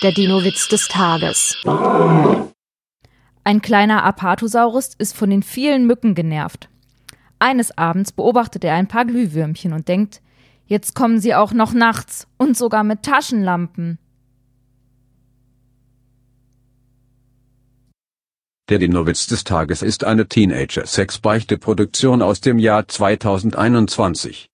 Der Dino-Witz des Tages. Ein kleiner Apatosaurus ist von den vielen Mücken genervt. Eines Abends beobachtet er ein paar Glühwürmchen und denkt, jetzt kommen sie auch noch nachts und sogar mit Taschenlampen. Der Dinowitz des Tages ist eine Teenager-Sex-Beichte-Produktion aus dem Jahr 2021.